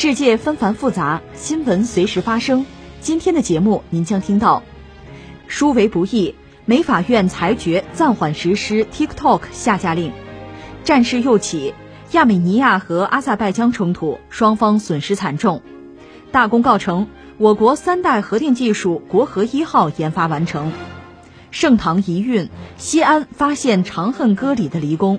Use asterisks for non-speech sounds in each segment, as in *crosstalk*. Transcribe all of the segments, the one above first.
世界纷繁复杂，新闻随时发生。今天的节目您将听到：殊为不易，美法院裁决暂缓实施 TikTok 下架令；战事又起，亚美尼亚和阿塞拜疆冲突，双方损失惨重。大功告成。我国三代核电技术国核一号研发完成，盛唐遗韵，西安发现《长恨歌》里的离宫。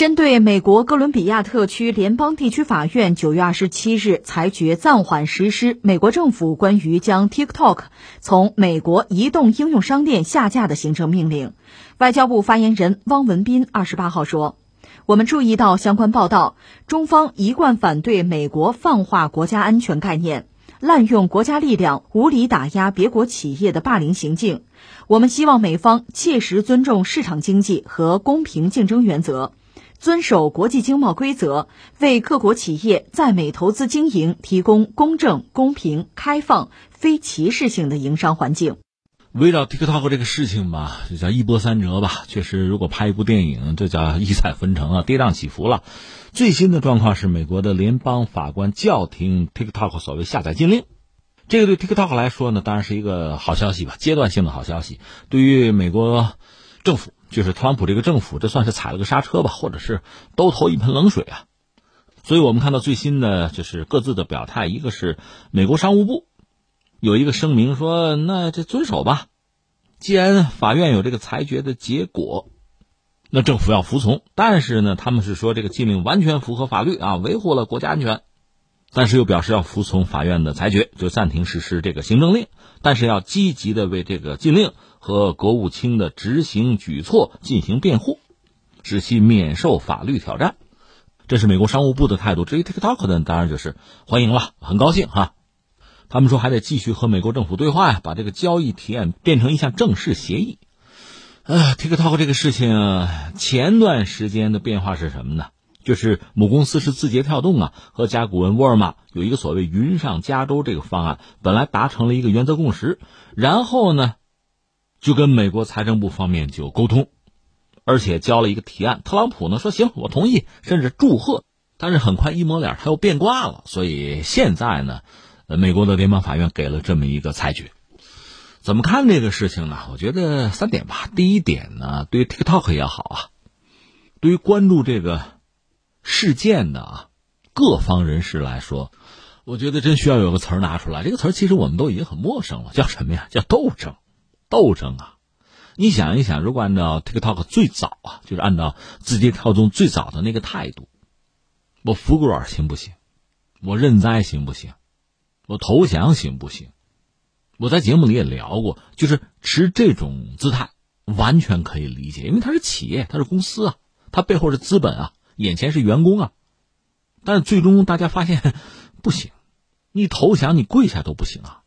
针对美国哥伦比亚特区联邦地区法院九月二十七日裁决暂缓实施美国政府关于将 TikTok 从美国移动应用商店下架的行政命令，外交部发言人汪文斌二十八号说：“我们注意到相关报道，中方一贯反对美国泛化国家安全概念、滥用国家力量无理打压别国企业的霸凌行径。我们希望美方切实尊重市场经济和公平竞争原则。”遵守国际经贸规则，为各国企业在美投资经营提供公正、公平、开放、非歧视性的营商环境。围绕 TikTok 这个事情吧，就叫一波三折吧。确实，如果拍一部电影，这叫异彩纷呈啊，跌宕起伏了。最新的状况是，美国的联邦法官叫停 TikTok 所谓下载禁令。这个对 TikTok 来说呢，当然是一个好消息吧，阶段性的好消息。对于美国政府。就是特朗普这个政府，这算是踩了个刹车吧，或者是都投一盆冷水啊。所以我们看到最新的就是各自的表态，一个是美国商务部有一个声明说，那这遵守吧，既然法院有这个裁决的结果，那政府要服从。但是呢，他们是说这个禁令完全符合法律啊，维护了国家安全，但是又表示要服从法院的裁决，就暂停实施这个行政令，但是要积极的为这个禁令。和国务卿的执行举措进行辩护，使其免受法律挑战。这是美国商务部的态度。至于 TikTok 呢，当然就是欢迎了，很高兴哈。他们说还得继续和美国政府对话呀，把这个交易提案变成一项正式协议。啊，TikTok 这个事情前段时间的变化是什么呢？就是母公司是字节跳动啊，和甲骨文沃尔玛有一个所谓“云上加州”这个方案，本来达成了一个原则共识，然后呢？就跟美国财政部方面就沟通，而且交了一个提案。特朗普呢说行，我同意，甚至祝贺。但是很快一抹脸，他又变卦了。所以现在呢，美国的联邦法院给了这么一个裁决。怎么看这个事情呢？我觉得三点吧。第一点呢，对于 TikTok 也好啊，对于关注这个事件的啊各方人士来说，我觉得真需要有个词儿拿出来。这个词儿其实我们都已经很陌生了，叫什么呀？叫斗争。斗争啊！你想一想，如果按照 TikTok 最早啊，就是按照字节跳动最早的那个态度，我服软行不行？我认栽行不行？我投降行不行？我在节目里也聊过，就是持这种姿态完全可以理解，因为它是企业，它是公司啊，它背后是资本啊，眼前是员工啊。但是最终大家发现 *laughs* 不行，你投降你跪下都不行啊，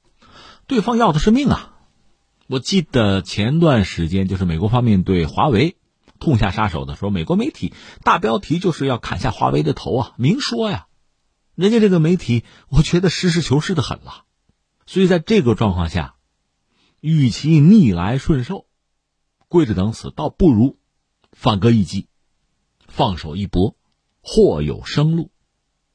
对方要的是命啊。我记得前段时间，就是美国方面对华为痛下杀手的时候，美国媒体大标题就是要砍下华为的头啊，明说呀。人家这个媒体，我觉得实事求是的很了。所以在这个状况下，与其逆来顺受，跪着等死，倒不如反戈一击，放手一搏，或有生路。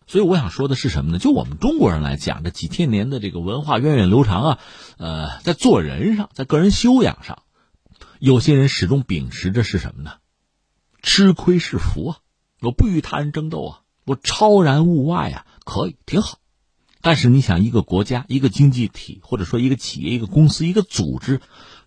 所以我想说的是什么呢？就我们中国人来讲，这几千年的这个文化源远流长啊，呃，在做人上，在个人修养上，有些人始终秉持着是什么呢？吃亏是福啊，我不与他人争斗啊，我超然物外啊，可以挺好。但是你想，一个国家、一个经济体，或者说一个企业、一个公司、一个组织，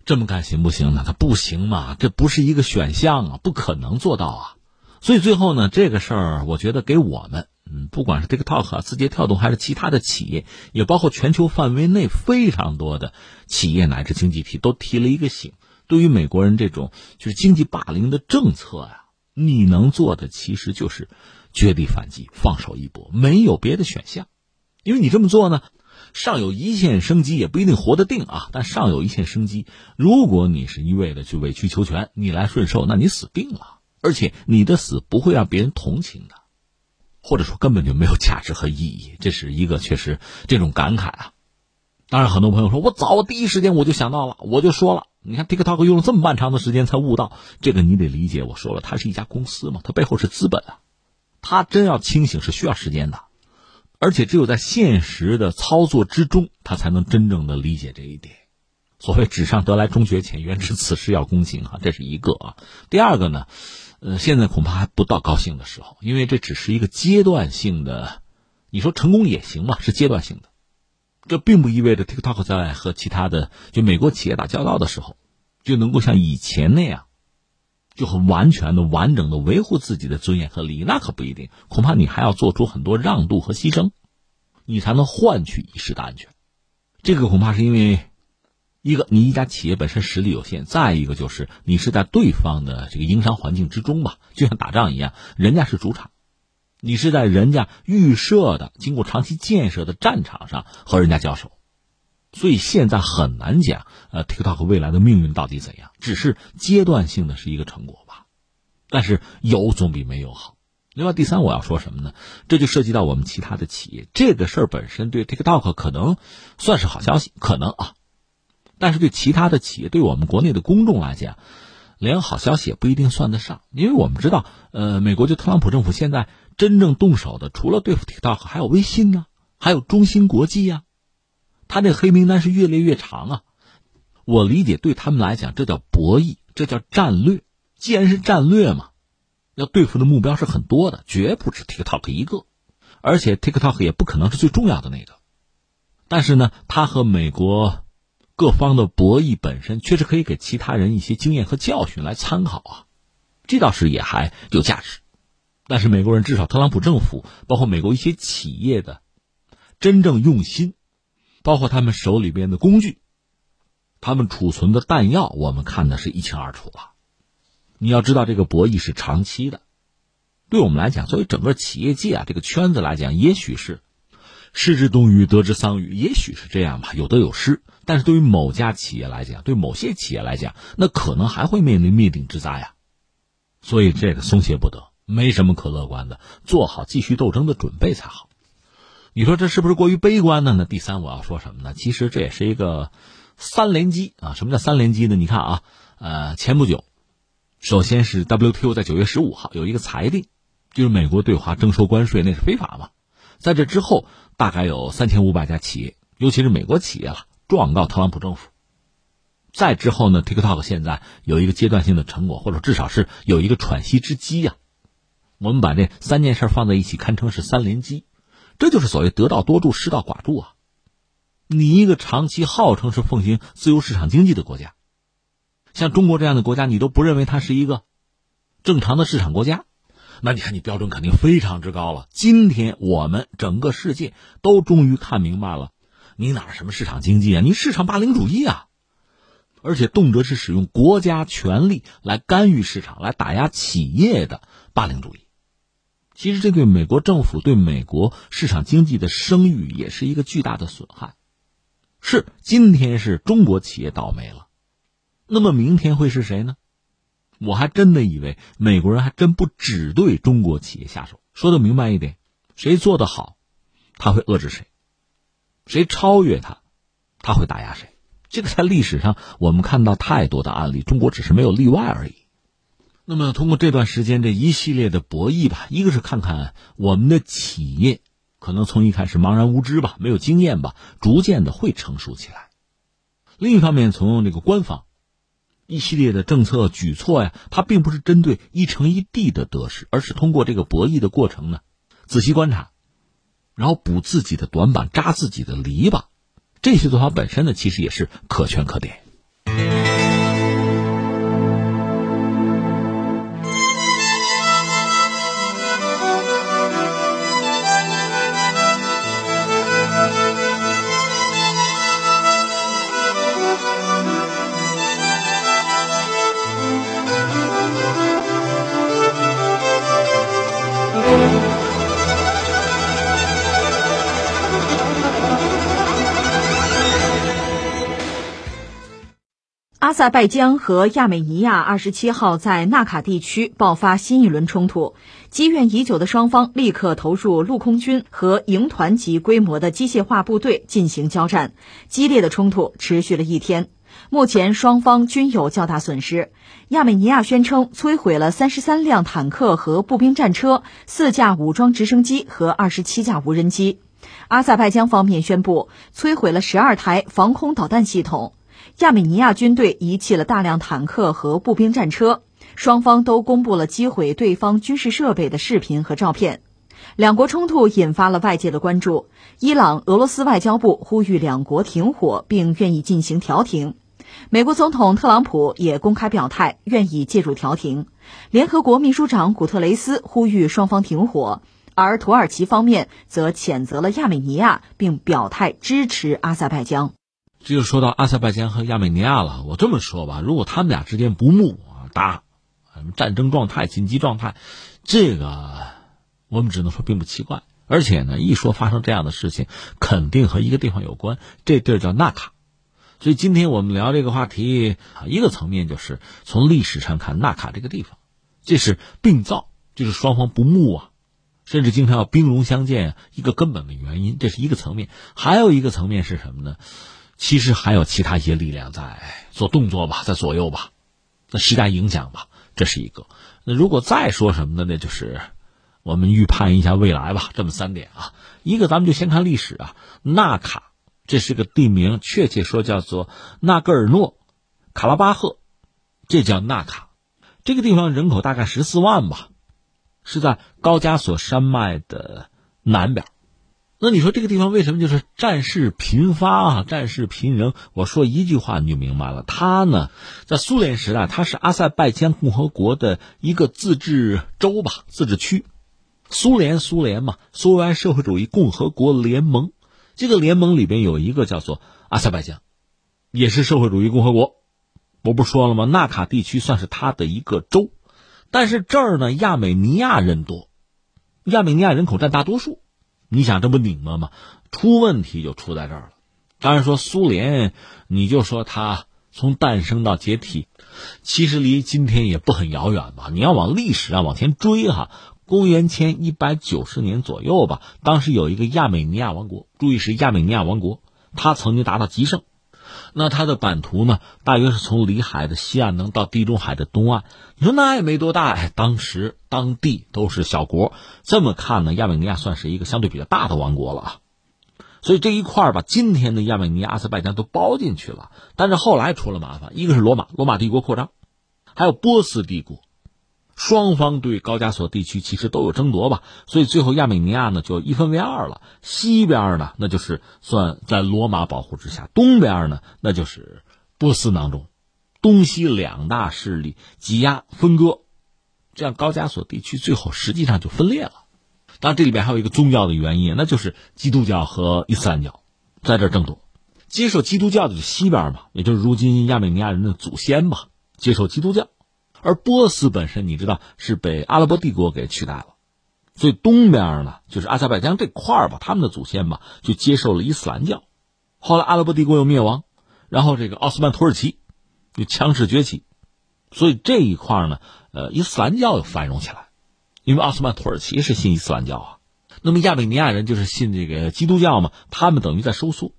这么干行不行呢？它不行嘛，这不是一个选项啊，不可能做到啊。所以最后呢，这个事儿，我觉得给我们。嗯，不管是 TikTok 啊、字节跳动，还是其他的企业，也包括全球范围内非常多的企业乃至经济体，都提了一个醒：对于美国人这种就是经济霸凌的政策呀，你能做的其实就是绝地反击，放手一搏，没有别的选项。因为你这么做呢，尚有一线生机，也不一定活得定啊。但尚有一线生机，如果你是一味的去委曲求全、逆来顺受，那你死定了。而且你的死不会让别人同情的。或者说根本就没有价值和意义，这是一个确实这种感慨啊。当然，很多朋友说我早第一时间我就想到了，我就说了，你看 TikTok 用了这么漫长的时间才悟到这个，你得理解。我说了，它是一家公司嘛，它背后是资本啊，它真要清醒是需要时间的，而且只有在现实的操作之中，他才能真正的理解这一点。所谓纸上得来终觉浅，原知此事要躬行啊，这是一个啊。第二个呢？呃，现在恐怕还不到高兴的时候，因为这只是一个阶段性的。你说成功也行嘛，是阶段性的。这并不意味着 TikTok 在和其他的就美国企业打交道的时候，就能够像以前那样，就很完全的、完整的维护自己的尊严和利益。那可不一定，恐怕你还要做出很多让渡和牺牲，你才能换取一时的安全。这个恐怕是因为。一个，你一家企业本身实力有限；再一个就是你是在对方的这个营商环境之中吧，就像打仗一样，人家是主场，你是在人家预设的、经过长期建设的战场上和人家交手，所以现在很难讲，呃，TikTok 未来的命运到底怎样，只是阶段性的是一个成果吧。但是有总比没有好。另外，第三我要说什么呢？这就涉及到我们其他的企业，这个事儿本身对 TikTok 可能算是好消息，可能啊。但是对其他的企业，对我们国内的公众来讲，连好消息也不一定算得上，因为我们知道，呃，美国就特朗普政府现在真正动手的，除了对付 TikTok，还有微信呢，还有中芯国际呀，他这黑名单是越列越长啊。我理解，对他们来讲，这叫博弈，这叫战略。既然是战略嘛，要对付的目标是很多的，绝不止 TikTok 一个，而且 TikTok 也不可能是最重要的那个。但是呢，他和美国。各方的博弈本身确实可以给其他人一些经验和教训来参考啊，这倒是也还有价值。但是美国人至少特朗普政府，包括美国一些企业的真正用心，包括他们手里边的工具，他们储存的弹药，我们看的是一清二楚了。你要知道，这个博弈是长期的，对我们来讲，作为整个企业界啊这个圈子来讲，也许是失之东隅，得之桑榆，也许是这样吧，有得有失。但是对于某家企业来讲，对某些企业来讲，那可能还会面临灭顶之灾呀。所以这个松懈不得，没什么可乐观的，做好继续斗争的准备才好。你说这是不是过于悲观呢？那第三我要说什么呢？其实这也是一个三连击啊。什么叫三连击呢？你看啊，呃，前不久，首先是 WTO 在九月十五号有一个裁定，就是美国对华征收关税那是非法嘛。在这之后，大概有三千五百家企业，尤其是美国企业了。状告特朗普政府。再之后呢，TikTok 现在有一个阶段性的成果，或者至少是有一个喘息之机呀。我们把这三件事放在一起，堪称是三连击。这就是所谓得道多助，失道寡助啊。你一个长期号称是奉行自由市场经济的国家，像中国这样的国家，你都不认为它是一个正常的市场国家，那你看你标准肯定非常之高了。今天我们整个世界都终于看明白了。你哪什么市场经济啊？你市场霸凌主义啊！而且动辄是使用国家权力来干预市场、来打压企业的霸凌主义。其实这对美国政府、对美国市场经济的声誉也是一个巨大的损害。是今天是中国企业倒霉了，那么明天会是谁呢？我还真的以为美国人还真不只对中国企业下手。说的明白一点，谁做得好，他会遏制谁。谁超越他，他会打压谁。这个在历史上我们看到太多的案例，中国只是没有例外而已。那么通过这段时间这一系列的博弈吧，一个是看看我们的企业可能从一开始茫然无知吧，没有经验吧，逐渐的会成熟起来。另一方面，从这个官方一系列的政策举措呀，它并不是针对一城一地的得失，而是通过这个博弈的过程呢，仔细观察，然后补自己的短板，扎自己的篱笆。这些做法本身呢，其实也是可圈可点。阿塞拜疆和亚美尼亚二十七号在纳卡地区爆发新一轮冲突，积怨已久的双方立刻投入陆空军和营团级规模的机械化部队进行交战，激烈的冲突持续了一天。目前双方均有较大损失。亚美尼亚宣称摧毁了三十三辆坦克和步兵战车、四架武装直升机和二十七架无人机。阿塞拜疆方面宣布摧毁了十二台防空导弹系统。亚美尼亚军队遗弃了大量坦克和步兵战车，双方都公布了击毁对方军事设备的视频和照片。两国冲突引发了外界的关注。伊朗、俄罗斯外交部呼吁两国停火，并愿意进行调停。美国总统特朗普也公开表态，愿意介入调停。联合国秘书长古特雷斯呼吁双方停火，而土耳其方面则谴责了亚美尼亚，并表态支持阿塞拜疆。这就说到阿塞拜疆和亚美尼亚了。我这么说吧，如果他们俩之间不睦啊，打战争状态、紧急状态，这个我们只能说并不奇怪。而且呢，一说发生这样的事情，肯定和一个地方有关，这地儿叫纳卡。所以今天我们聊这个话题啊，一个层面就是从历史上看，纳卡这个地方，这是病灶，就是双方不睦啊，甚至经常要兵戎相见，一个根本的原因，这是一个层面。还有一个层面是什么呢？其实还有其他一些力量在做动作吧，在左右吧，在施加影响吧，这是一个。那如果再说什么呢？那就是我们预判一下未来吧。这么三点啊，一个咱们就先看历史啊。纳卡这是个地名，确切说叫做纳戈尔诺卡拉巴赫，这叫纳卡。这个地方人口大概十四万吧，是在高加索山脉的南边。那你说这个地方为什么就是战事频发啊？战事频仍，我说一句话你就明白了。它呢，在苏联时代，它是阿塞拜疆共和国的一个自治州吧，自治区。苏联，苏联嘛，苏维埃社会主义共和国联盟，这个联盟里边有一个叫做阿塞拜疆，也是社会主义共和国。我不说了吗？纳卡地区算是它的一个州，但是这儿呢，亚美尼亚人多，亚美尼亚人口占大多数。你想这不拧巴吗？出问题就出在这儿了。当然说苏联，你就说它从诞生到解体，其实离今天也不很遥远吧？你要往历史上往前追哈，公元前一百九十年左右吧，当时有一个亚美尼亚王国，注意是亚美尼亚王国，它曾经达到极盛。那它的版图呢，大约是从里海的西岸能到地中海的东岸。你说那也没多大，哎，当时当地都是小国。这么看呢，亚美尼亚算是一个相对比较大的王国了啊。所以这一块儿把今天的亚美尼亚、阿塞拜疆都包进去了。但是后来出了麻烦，一个是罗马，罗马帝国扩张，还有波斯帝国。双方对高加索地区其实都有争夺吧，所以最后亚美尼亚呢就一分为二了。西边呢，那就是算在罗马保护之下；东边呢，那就是波斯囊中，东西两大势力挤压分割，这样高加索地区最后实际上就分裂了。当然，这里边还有一个宗教的原因，那就是基督教和伊斯兰教在这争夺。接受基督教的是西边嘛，也就是如今亚美尼亚人的祖先吧，接受基督教。而波斯本身，你知道是被阿拉伯帝国给取代了，所以东边呢，就是阿塞拜疆这块儿吧，他们的祖先吧就接受了伊斯兰教。后来阿拉伯帝国又灭亡，然后这个奥斯曼土耳其又强势崛起，所以这一块呢，呃，伊斯兰教又繁荣起来，因为奥斯曼土耳其是信伊斯兰教啊。那么亚美尼亚人就是信这个基督教嘛，他们等于在收缩，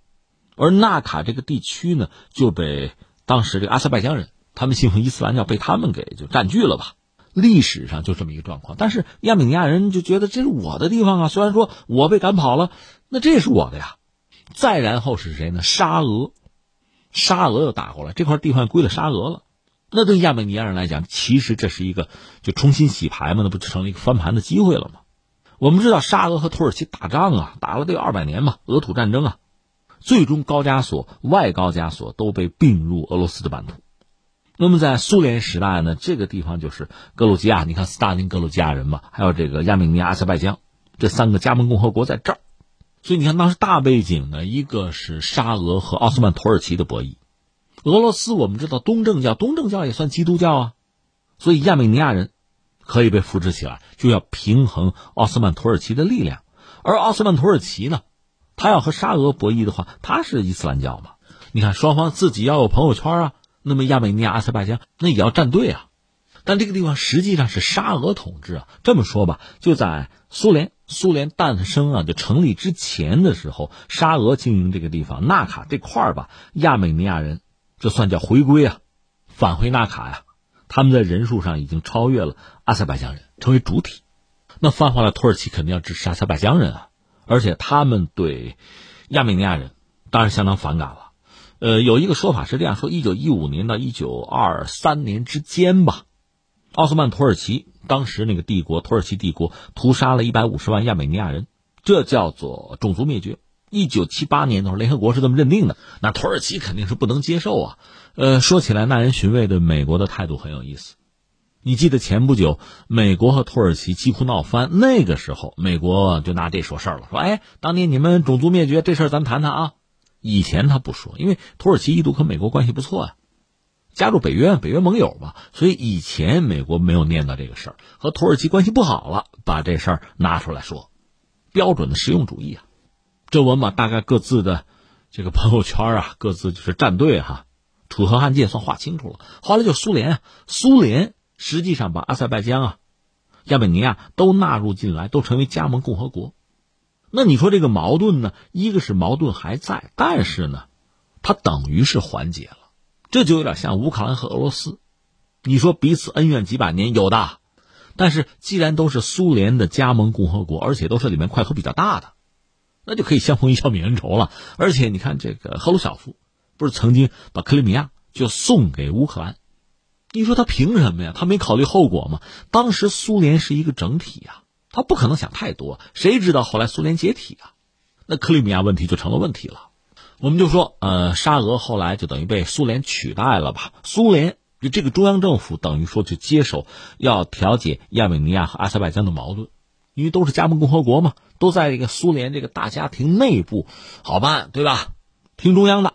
而纳卡这个地区呢，就被当时这个阿塞拜疆人。他们信奉伊斯兰教，被他们给就占据了吧？历史上就这么一个状况。但是亚美尼亚人就觉得这是我的地方啊，虽然说我被赶跑了，那这是我的呀。再然后是谁呢？沙俄，沙俄又打过来，这块地方归了沙俄了。那对亚美尼亚人来讲，其实这是一个就重新洗牌嘛，那不就成了一个翻盘的机会了吗？我们知道沙俄和土耳其打仗啊，打了得有二百年嘛，俄土战争啊，最终高加索、外高加索都被并入俄罗斯的版图。那么在苏联时代呢，这个地方就是格鲁吉亚，你看斯大林格鲁吉亚人嘛，还有这个亚美尼亚、阿塞拜疆这三个加盟共和国在这儿，所以你看当时大背景呢，一个是沙俄和奥斯曼土耳其的博弈。俄罗斯我们知道东正教，东正教也算基督教啊，所以亚美尼亚人可以被扶持起来，就要平衡奥斯曼土耳其的力量。而奥斯曼土耳其呢，他要和沙俄博弈的话，他是伊斯兰教嘛？你看双方自己要有朋友圈啊，那么亚美尼亚、阿塞拜疆那也要站队啊。但这个地方实际上是沙俄统治啊。这么说吧，就在苏联苏联诞生啊就成立之前的时候，沙俄经营这个地方纳卡这块儿吧，亚美尼亚人。这算叫回归啊，返回纳卡呀，他们在人数上已经超越了阿塞拜疆人，成为主体。那翻回来，土耳其肯定要支持阿塞拜疆人啊，而且他们对亚美尼亚人当然相当反感了。呃，有一个说法是这样说：一九一五年到一九二三年之间吧，奥斯曼土耳其当时那个帝国土耳其帝国屠杀了一百五十万亚美尼亚人，这叫做种族灭绝。一九七八年的时候，联合国是这么认定的，那土耳其肯定是不能接受啊。呃，说起来耐人寻味的，美国的态度很有意思。你记得前不久美国和土耳其几乎闹翻，那个时候美国就拿这说事儿了，说：“哎，当年你们种族灭绝这事儿，咱谈谈啊。”以前他不说，因为土耳其一度和美国关系不错啊，加入北约，北约盟友嘛，所以以前美国没有念叨这个事儿。和土耳其关系不好了，把这事儿拿出来说，标准的实用主义啊。这我们把大概各自的这个朋友圈啊，各自就是站队哈，楚河汉界算划清楚了。后来就苏联，苏联实际上把阿塞拜疆啊、亚美尼亚都纳入进来，都成为加盟共和国。那你说这个矛盾呢？一个是矛盾还在，但是呢，它等于是缓解了。这就有点像乌克兰和俄罗斯，你说彼此恩怨几百年有的，但是既然都是苏联的加盟共和国，而且都是里面块头比较大的。那就可以相逢一笑泯恩仇了。而且你看，这个赫鲁晓夫不是曾经把克里米亚就送给乌克兰？你说他凭什么呀？他没考虑后果吗？当时苏联是一个整体呀，他不可能想太多。谁知道后来苏联解体啊？那克里米亚问题就成了问题了。我们就说，呃，沙俄后来就等于被苏联取代了吧？苏联就这个中央政府等于说去接手，要调解亚美尼亚和阿塞拜疆的矛盾。因为都是加盟共和国嘛，都在这个苏联这个大家庭内部好办，对吧？听中央的，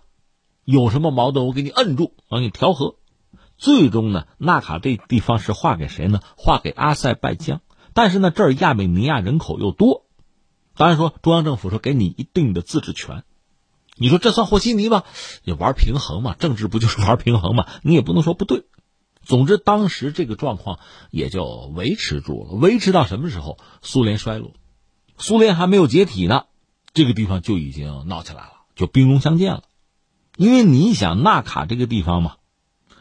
有什么矛盾我给你摁住，我给你调和。最终呢，纳卡这地方是划给谁呢？划给阿塞拜疆。但是呢，这儿亚美尼亚人口又多，当然说中央政府说给你一定的自治权。你说这算和稀泥吧？也玩平衡嘛，政治不就是玩平衡嘛？你也不能说不对。总之，当时这个状况也就维持住了。维持到什么时候？苏联衰落，苏联还没有解体呢，这个地方就已经闹起来了，就兵戎相见了。因为你想纳卡这个地方嘛，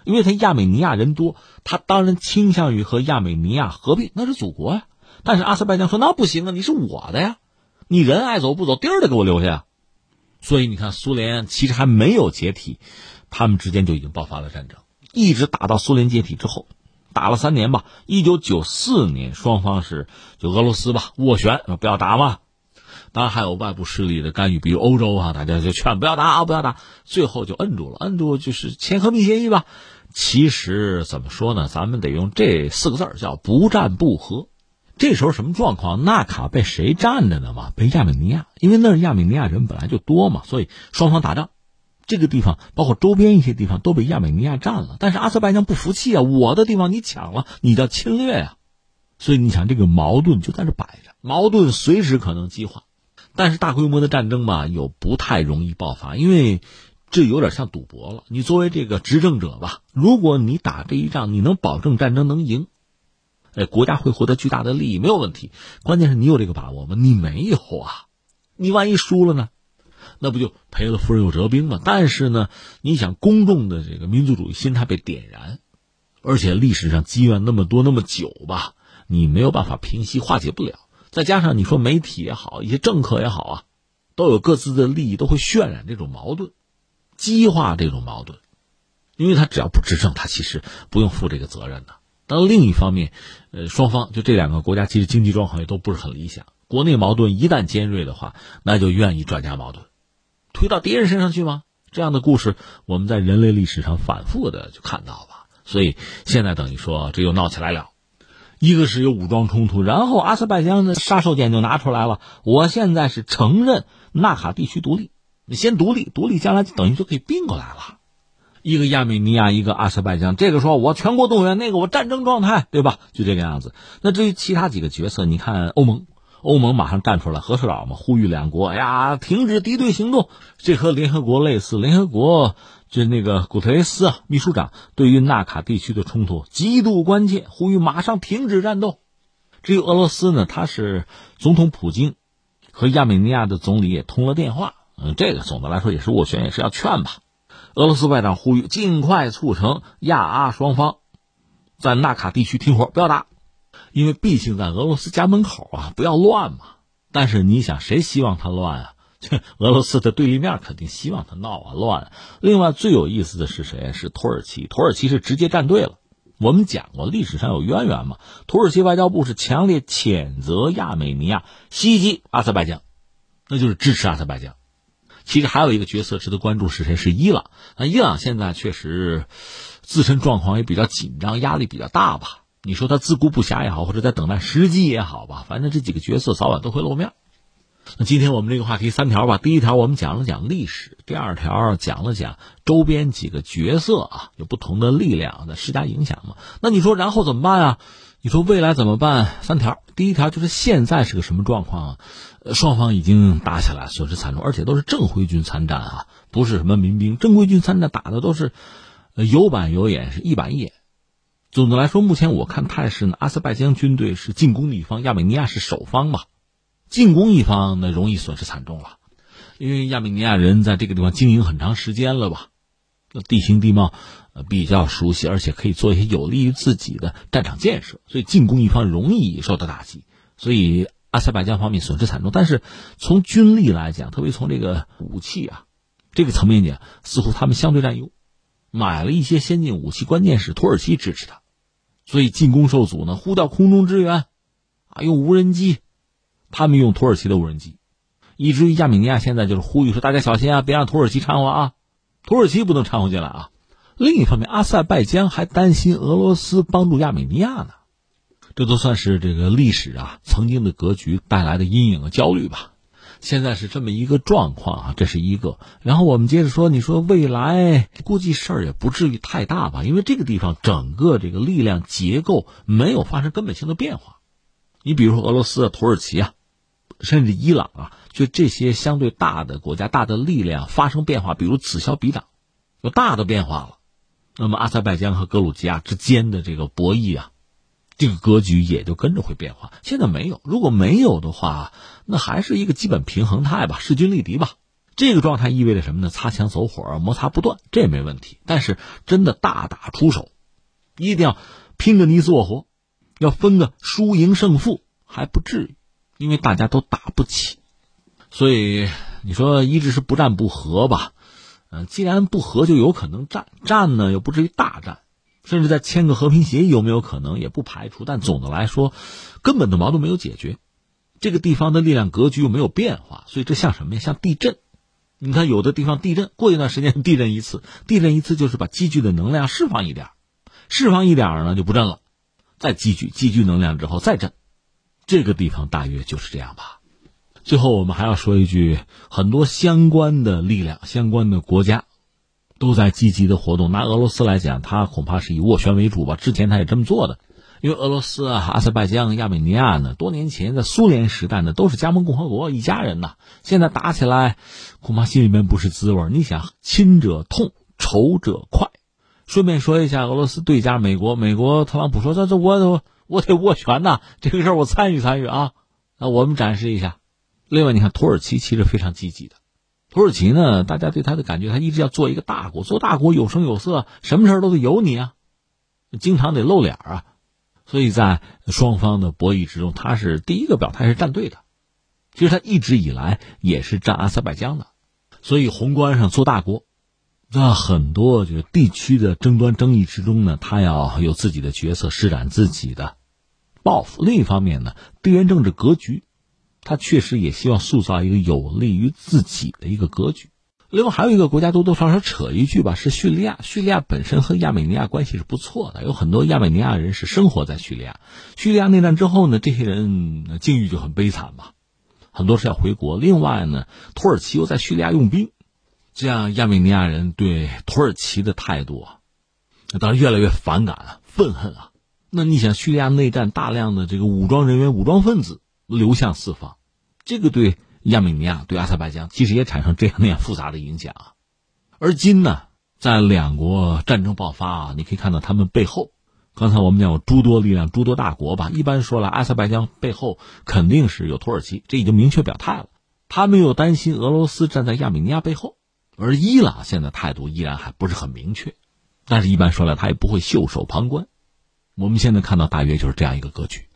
因为他亚美尼亚人多，他当然倾向于和亚美尼亚合并，那是祖国呀。但是阿塞拜疆说那不行啊，你是我的呀，你人爱走不走，地儿得给我留下。所以你看，苏联其实还没有解体，他们之间就已经爆发了战争。一直打到苏联解体之后，打了三年吧。一九九四年，双方是就俄罗斯吧斡旋，不要打嘛。当然还有外部势力的干预，比如欧洲啊，大家就劝不要打啊，不要打。最后就摁住了，摁住就是签和平协议吧。其实怎么说呢？咱们得用这四个字儿叫不战不和。这时候什么状况？纳卡被谁占着呢嘛？被亚美尼亚，因为那儿亚美尼亚人本来就多嘛，所以双方打仗。这个地方包括周边一些地方都被亚美尼亚占了，但是阿塞拜疆不服气啊，我的地方你抢了，你叫侵略呀，所以你想这个矛盾就在这摆着，矛盾随时可能激化，但是大规模的战争吧又不太容易爆发，因为这有点像赌博了。你作为这个执政者吧，如果你打这一仗，你能保证战争能赢，哎，国家会获得巨大的利益，没有问题。关键是你有这个把握吗？你没有啊，你万一输了呢？那不就赔了夫人又折兵吗？但是呢，你想公众的这个民族主义心态被点燃，而且历史上积怨那么多那么久吧，你没有办法平息化解不了。再加上你说媒体也好，一些政客也好啊，都有各自的利益，都会渲染这种矛盾，激化这种矛盾。因为他只要不执政，他其实不用负这个责任的。但另一方面，呃，双方就这两个国家其实经济状况也都不是很理想。国内矛盾一旦尖锐的话，那就愿意转嫁矛盾，推到敌人身上去吗？这样的故事我们在人类历史上反复的就看到吧。所以现在等于说这又闹起来了，一个是有武装冲突，然后阿塞拜疆的杀手锏就拿出来了。我现在是承认纳卡地区独立，你先独立，独立将来等于就可以并过来了。一个亚美尼亚，一个阿塞拜疆，这个说我全国动员，那个我战争状态，对吧？就这个样子。那至于其他几个角色，你看欧盟，欧盟马上站出来，和事佬嘛，呼吁两国，哎呀，停止敌对行动。这和联合国类似，联合国就那个古特雷斯啊，秘书长对于纳卡地区的冲突极度关切，呼吁马上停止战斗。至于俄罗斯呢，他是总统普京和亚美尼亚的总理也通了电话，嗯，这个总的来说也是斡旋，也是要劝吧。俄罗斯外长呼吁尽快促成亚阿双方在纳卡地区停火，不要打，因为毕竟在俄罗斯家门口啊，不要乱嘛。但是你想，谁希望他乱啊？俄罗斯的对立面肯定希望他闹啊乱。另外最有意思的是谁？是土耳其。土耳其是直接站队了。我们讲过，历史上有渊源嘛。土耳其外交部是强烈谴责亚美尼亚袭击阿塞拜疆，那就是支持阿塞拜疆。其实还有一个角色值得关注是谁？是伊朗。那伊朗现在确实自身状况也比较紧张，压力比较大吧？你说他自顾不暇也好，或者在等待时机也好吧？反正这几个角色早晚都会露面。那今天我们这个话题三条吧。第一条我们讲了讲历史，第二条讲了讲周边几个角色啊，有不同的力量的施加影响嘛。那你说然后怎么办啊？你说未来怎么办？三条，第一条就是现在是个什么状况啊？双方已经打起来，损失惨重，而且都是正规军参战啊，不是什么民兵。正规军参战打的都是有板有眼，是一板一眼。总的来说，目前我看态势呢，阿塞拜疆军队是进攻的一方，亚美尼亚是守方嘛。进攻一方那容易损失惨重了，因为亚美尼亚人在这个地方经营很长时间了吧，那地形地貌比较熟悉，而且可以做一些有利于自己的战场建设，所以进攻一方容易受到打击。所以。阿塞拜疆方面损失惨重，但是从军力来讲，特别从这个武器啊这个层面讲，似乎他们相对占优，买了一些先进武器，关键是土耳其支持他，所以进攻受阻呢，呼叫空中支援，啊，用无人机，他们用土耳其的无人机，以至于亚美尼亚现在就是呼吁说，大家小心啊，别让土耳其掺和啊，土耳其不能掺和进来啊。另一方面，阿塞拜疆还担心俄罗斯帮助亚美尼亚呢。这都算是这个历史啊，曾经的格局带来的阴影和焦虑吧。现在是这么一个状况啊，这是一个。然后我们接着说，你说未来估计事儿也不至于太大吧？因为这个地方整个这个力量结构没有发生根本性的变化。你比如说俄罗斯啊、土耳其啊，甚至伊朗啊，就这些相对大的国家、大的力量发生变化，比如此消彼长，有大的变化了。那么阿塞拜疆和格鲁吉亚之间的这个博弈啊。这个格局也就跟着会变化。现在没有，如果没有的话，那还是一个基本平衡态吧，势均力敌吧。这个状态意味着什么呢？擦枪走火，摩擦不断，这也没问题。但是真的大打出手，一定要拼个你死我活，要分个输赢胜负还不至于，因为大家都打不起。所以你说一直是不战不和吧？嗯，既然不和，就有可能战，战呢又不至于大战。甚至在签个和平协议有没有可能也不排除，但总的来说，根本的矛盾没有解决，这个地方的力量格局又没有变化，所以这像什么呀？像地震。你看有的地方地震，过一段时间地震一次，地震一次就是把积聚的能量释放一点，释放一点呢就不震了，再积聚积聚能量之后再震，这个地方大约就是这样吧。最后我们还要说一句，很多相关的力量、相关的国家。都在积极的活动。拿俄罗斯来讲，他恐怕是以斡旋为主吧。之前他也这么做的，因为俄罗斯啊、阿塞拜疆、亚美尼亚呢，多年前在苏联时代呢，都是加盟共和国，一家人呐。现在打起来，恐怕心里面不是滋味。你想，亲者痛，仇者快。顺便说一下，俄罗斯对家美国，美国特朗普说：“这这我我得斡旋呐，这个事儿我参与参与啊。”那我们展示一下。另外，你看土耳其其实非常积极的。土耳其呢？大家对他的感觉，他一直要做一个大国，做大国有声有色，什么事都得有你啊。经常得露脸啊。所以在双方的博弈之中，他是第一个表态是站队的。其实他一直以来也是站阿塞拜疆的。所以宏观上做大国，在很多就是地区的争端争议之中呢，他要有自己的角色，施展自己的抱负。另一方面呢，地缘政治格局，他确实也希望塑造一个有利于自己的一个格局。另外还有一个国家多多少少扯一句吧，是叙利亚。叙利亚本身和亚美尼亚关系是不错的，有很多亚美尼亚人是生活在叙利亚。叙利亚内战之后呢，这些人境遇就很悲惨嘛，很多是要回国。另外呢，土耳其又在叙利亚用兵，这样亚美尼亚人对土耳其的态度啊，当然越来越反感了、愤恨啊。那你想，叙利亚内战大量的这个武装人员、武装分子流向四方，这个对。亚美尼亚对阿塞拜疆其实也产生这样那样复杂的影响，而今呢，在两国战争爆发啊，你可以看到他们背后，刚才我们讲有诸多力量、诸多大国吧。一般说了，阿塞拜疆背后肯定是有土耳其，这已经明确表态了。他们又担心俄罗斯站在亚美尼亚背后，而伊朗现在态度依然还不是很明确，但是一般说来，他也不会袖手旁观。我们现在看到大约就是这样一个格局。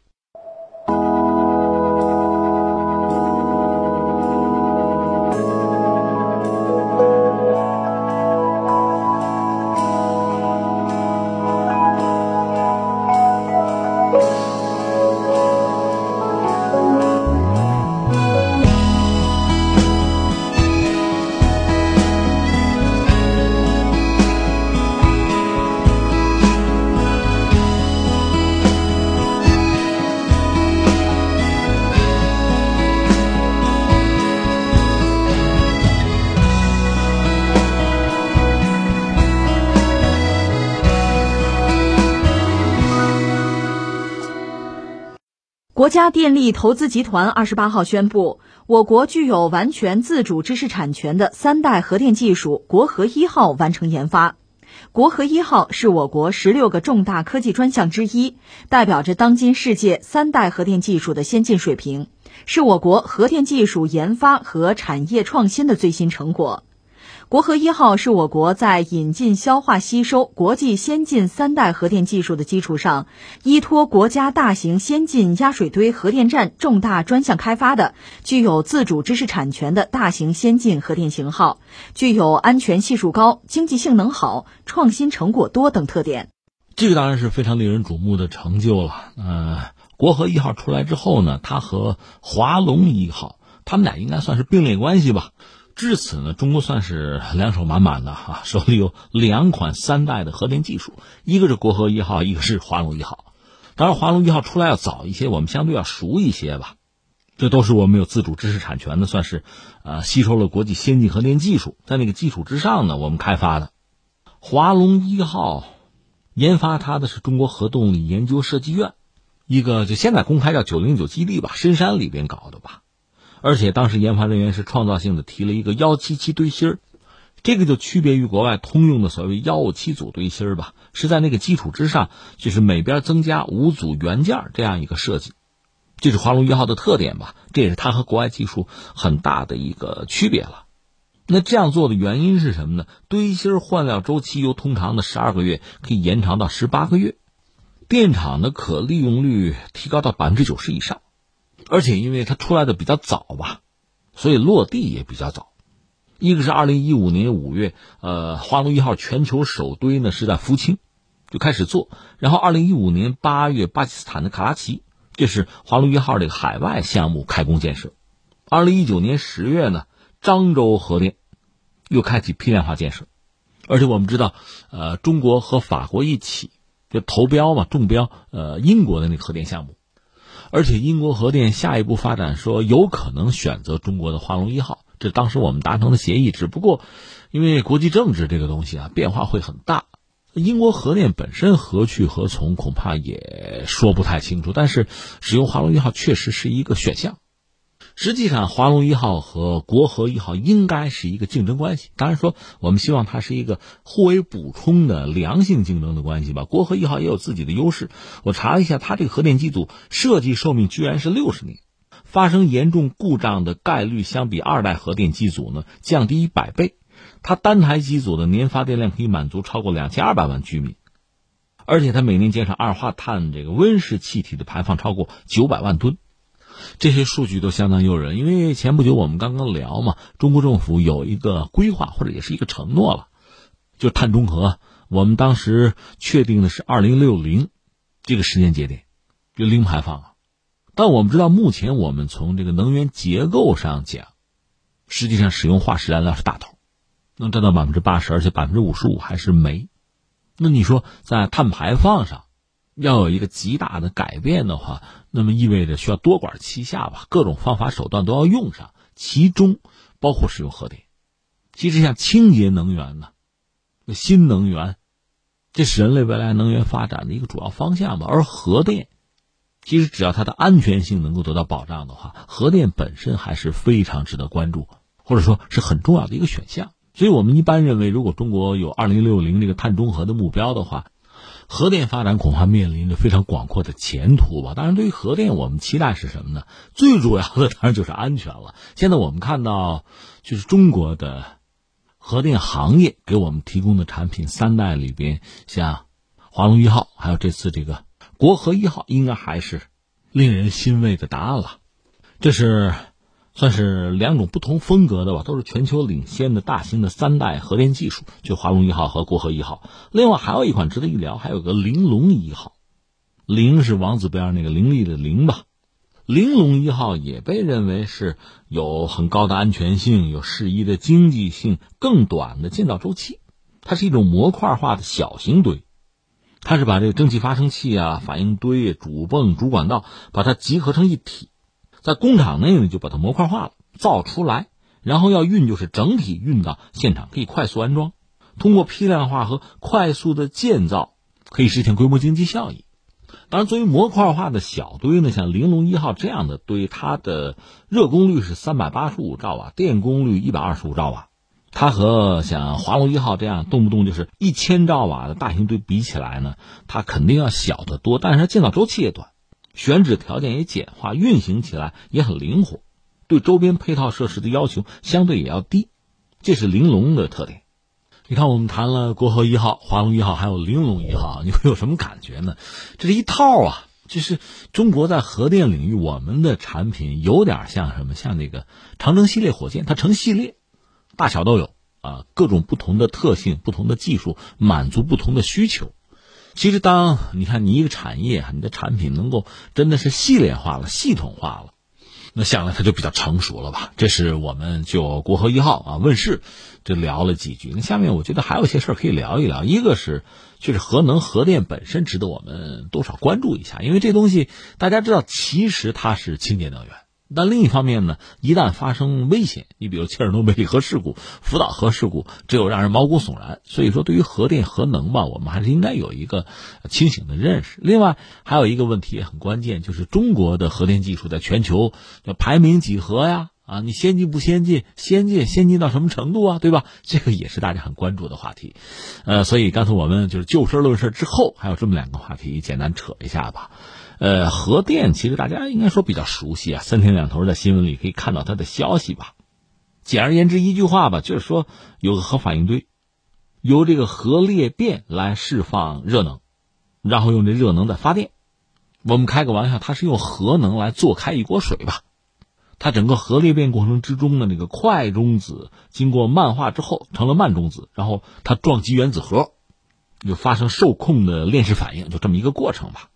家电力投资集团二十八号宣布，我国具有完全自主知识产权的三代核电技术“国核一号”完成研发。“国核一号”是我国十六个重大科技专项之一，代表着当今世界三代核电技术的先进水平，是我国核电技术研发和产业创新的最新成果。国核一号是我国在引进、消化、吸收国际先进三代核电技术的基础上，依托国家大型先进压水堆核电站重大专项开发的具有自主知识产权的大型先进核电型号，具有安全系数高、经济性能好、创新成果多等特点。这个当然是非常令人瞩目的成就了。呃，国核一号出来之后呢，它和华龙一号，他们俩应该算是并列关系吧。至此呢，中国算是两手满满的哈，手里有两款三代的核电技术，一个是国核一号，一个是华龙一号。当然，华龙一号出来要早一些，我们相对要熟一些吧。这都是我们有自主知识产权的，算是呃吸收了国际先进核电技术，在那个基础之上呢，我们开发的华龙一号，研发它的是中国核动力研究设计院，一个就现在公开叫九零九基地吧，深山里边搞的吧。而且当时研发人员是创造性的提了一个幺七七堆芯儿，这个就区别于国外通用的所谓幺五七组堆芯儿吧，是在那个基础之上，就是每边增加五组元件这样一个设计，这是华龙一号的特点吧，这也是它和国外技术很大的一个区别了。那这样做的原因是什么呢？堆芯换料周期由通常的十二个月可以延长到十八个月，电厂的可利用率提高到百分之九十以上。而且因为它出来的比较早吧，所以落地也比较早。一个是二零一五年五月，呃，华龙一号全球首堆呢是在福清就开始做，然后二零一五年八月，巴基斯坦的卡拉奇，这是华龙一号这个海外项目开工建设。二零一九年十月呢，漳州核电又开启批量化建设，而且我们知道，呃，中国和法国一起就投标嘛，中标，呃，英国的那个核电项目。而且英国核电下一步发展说有可能选择中国的华龙一号，这当时我们达成的协议。只不过，因为国际政治这个东西啊变化会很大，英国核电本身何去何从恐怕也说不太清楚。但是，使用华龙一号确实是一个选项。实际上，华龙一号和国和一号应该是一个竞争关系。当然说，我们希望它是一个互为补充的良性竞争的关系吧。国和一号也有自己的优势。我查了一下，它这个核电机组设计寿命居然是六十年，发生严重故障的概率相比二代核电机组呢降低一百倍。它单台机组的年发电量可以满足超过两千二百万居民。而且它每年减少二氧化碳这个温室气体的排放超过九百万吨，这些数据都相当诱人。因为前不久我们刚刚聊嘛，中国政府有一个规划或者也是一个承诺了，就碳中和。我们当时确定的是二零六零这个时间节点，就零排放啊。但我们知道，目前我们从这个能源结构上讲，实际上使用化石燃料是大头，能占到百分之八十，而且百分之五十五还是煤。那你说在碳排放上要有一个极大的改变的话，那么意味着需要多管齐下吧，各种方法手段都要用上，其中包括使用核电。其实像清洁能源呢，新能源，这是人类未来能源发展的一个主要方向吧。而核电，其实只要它的安全性能够得到保障的话，核电本身还是非常值得关注，或者说是很重要的一个选项。所以我们一般认为，如果中国有二零六零这个碳中和的目标的话，核电发展恐怕面临着非常广阔的前途吧。当然，对于核电，我们期待是什么呢？最主要的当然就是安全了。现在我们看到，就是中国的核电行业给我们提供的产品三代里边，像华龙一号，还有这次这个国核一号，应该还是令人欣慰的答案了。这是。算是两种不同风格的吧，都是全球领先的大型的三代核电技术，就华龙一号和国和一号。另外还有一款值得一聊，还有个玲珑一号，玲是王子边上那个伶俐的玲吧。玲珑一号也被认为是有很高的安全性，有适宜的经济性，更短的建造周期。它是一种模块化的小型堆，它是把这个蒸汽发生器啊、反应堆、主泵、主管道，把它集合成一体。在工厂内呢，就把它模块化了，造出来，然后要运，就是整体运到现场，可以快速安装。通过批量化和快速的建造，可以实现规模经济效益。当然，作为模块化的小堆呢，像玲珑一号这样的堆，它的热功率是三百八十五兆瓦，电功率一百二十五兆瓦。它和像华龙一号这样动不动就是一千兆瓦的大型堆比起来呢，它肯定要小得多，但是它建造周期也短。选址条件也简化，运行起来也很灵活，对周边配套设施的要求相对也要低，这是玲珑的特点。你看，我们谈了国和一号、华龙一号，还有玲珑一号，*laughs* 你会有什么感觉呢？这是一套啊，就是中国在核电领域，我们的产品有点像什么？像那个长征系列火箭，它成系列，大小都有啊，各种不同的特性、不同的技术，满足不同的需求。其实，当你看你一个产业，你的产品能够真的是系列化了、系统化了，那想来它就比较成熟了吧？这是我们就国核一号啊问世，就聊了几句。那下面我觉得还有一些事儿可以聊一聊。一个是，就是核能、核电本身值得我们多少关注一下，因为这东西大家知道，其实它是清洁能源。但另一方面呢，一旦发生危险，你比如切尔诺贝利核事故、福岛核事故，只有让人毛骨悚然。所以说，对于核电、核能吧，我们还是应该有一个清醒的认识。另外，还有一个问题也很关键，就是中国的核电技术在全球排名几何呀？啊，你先进不先进？先进，先进到什么程度啊？对吧？这个也是大家很关注的话题。呃，所以刚才我们就是就事论事之后，还有这么两个话题，简单扯一下吧。呃，核电其实大家应该说比较熟悉啊，三天两头在新闻里可以看到它的消息吧。简而言之，一句话吧，就是说有个核反应堆，由这个核裂变来释放热能，然后用这热能再发电。我们开个玩笑，它是用核能来做开一锅水吧。它整个核裂变过程之中的那个快中子经过慢化之后成了慢中子，然后它撞击原子核，就发生受控的链式反应，就这么一个过程吧。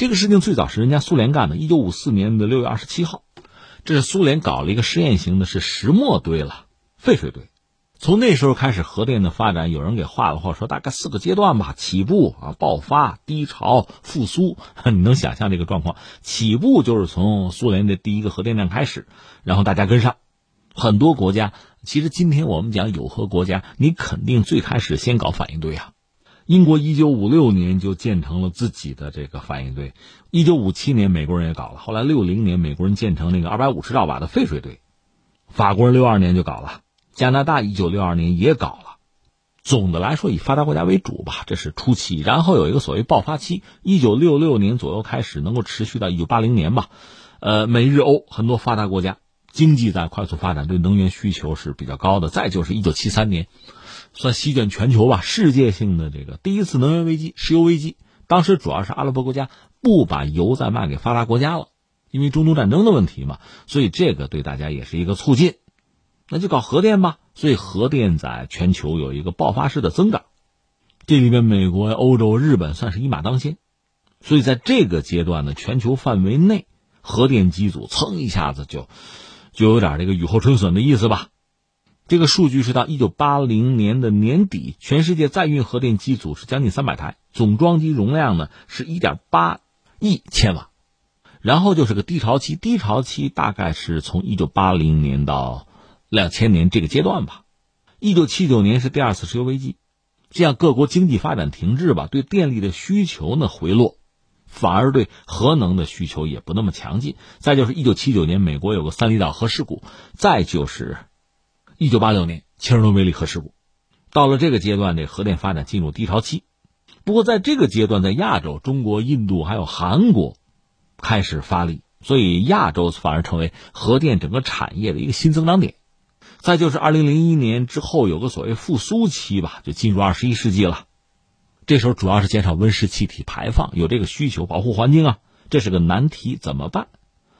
这个事情最早是人家苏联干的，一九五四年的六月二十七号，这是苏联搞了一个实验型的，是石墨堆了，废水堆。从那时候开始，核电的发展，有人给画了画，说大概四个阶段吧：起步啊，爆发、低潮、复苏。*laughs* 你能想象这个状况？起步就是从苏联的第一个核电站开始，然后大家跟上，很多国家。其实今天我们讲有核国家，你肯定最开始先搞反应堆啊。英国一九五六年就建成了自己的这个反应堆，一九五七年美国人也搞了，后来六零年美国人建成那个二百五十兆瓦的废水堆，法国人六二年就搞了，加拿大一九六二年也搞了。总的来说以发达国家为主吧，这是初期，然后有一个所谓爆发期，一九六六年左右开始，能够持续到一九八零年吧。呃，美日欧很多发达国家经济在快速发展，对能源需求是比较高的。再就是一九七三年。算席卷全球吧，世界性的这个第一次能源危机，石油危机，当时主要是阿拉伯国家不把油再卖给发达国家了，因为中东战争的问题嘛，所以这个对大家也是一个促进。那就搞核电吧，所以核电在全球有一个爆发式的增长。这里面，美国、欧洲、日本算是一马当先，所以在这个阶段呢，全球范围内核电机组噌一下子就就有点这个雨后春笋的意思吧。这个数据是到一九八零年的年底，全世界在运核电机组是将近三百台，总装机容量呢是一点八亿千瓦。然后就是个低潮期，低潮期大概是从一九八零年到两千年这个阶段吧。一九七九年是第二次石油危机。这样各国经济发展停滞吧，对电力的需求呢回落，反而对核能的需求也不那么强劲。再就是一九七九年美国有个三里岛核事故，再就是一九八六年切尔诺贝利核事故。到了这个阶段，这核电发展进入低潮期。不过在这个阶段，在亚洲，中国、印度还有韩国开始发力，所以亚洲反而成为核电整个产业的一个新增长点。再就是二零零一年之后有个所谓复苏期吧，就进入二十一世纪了。这时候主要是减少温室气体排放，有这个需求，保护环境啊，这是个难题，怎么办？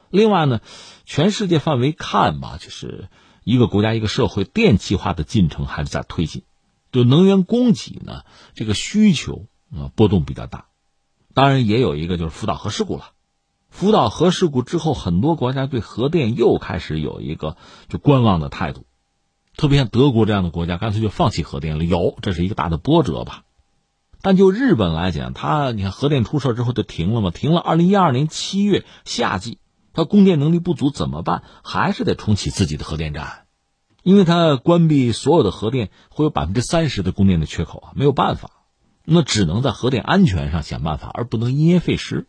另外呢，全世界范围看吧，就是一个国家一个社会电气化的进程还是在推进，就能源供给呢，这个需求啊波动比较大。当然也有一个就是福岛核事故了。福岛核事故之后，很多国家对核电又开始有一个就观望的态度。特别像德国这样的国家，干脆就放弃核电了。有，这是一个大的波折吧。但就日本来讲，它你看核电出事之后就停了嘛，停了。二零一二年七月夏季，它供电能力不足怎么办？还是得重启自己的核电站，因为它关闭所有的核电会有百分之三十的供电的缺口啊，没有办法，那只能在核电安全上想办法，而不能因噎废食。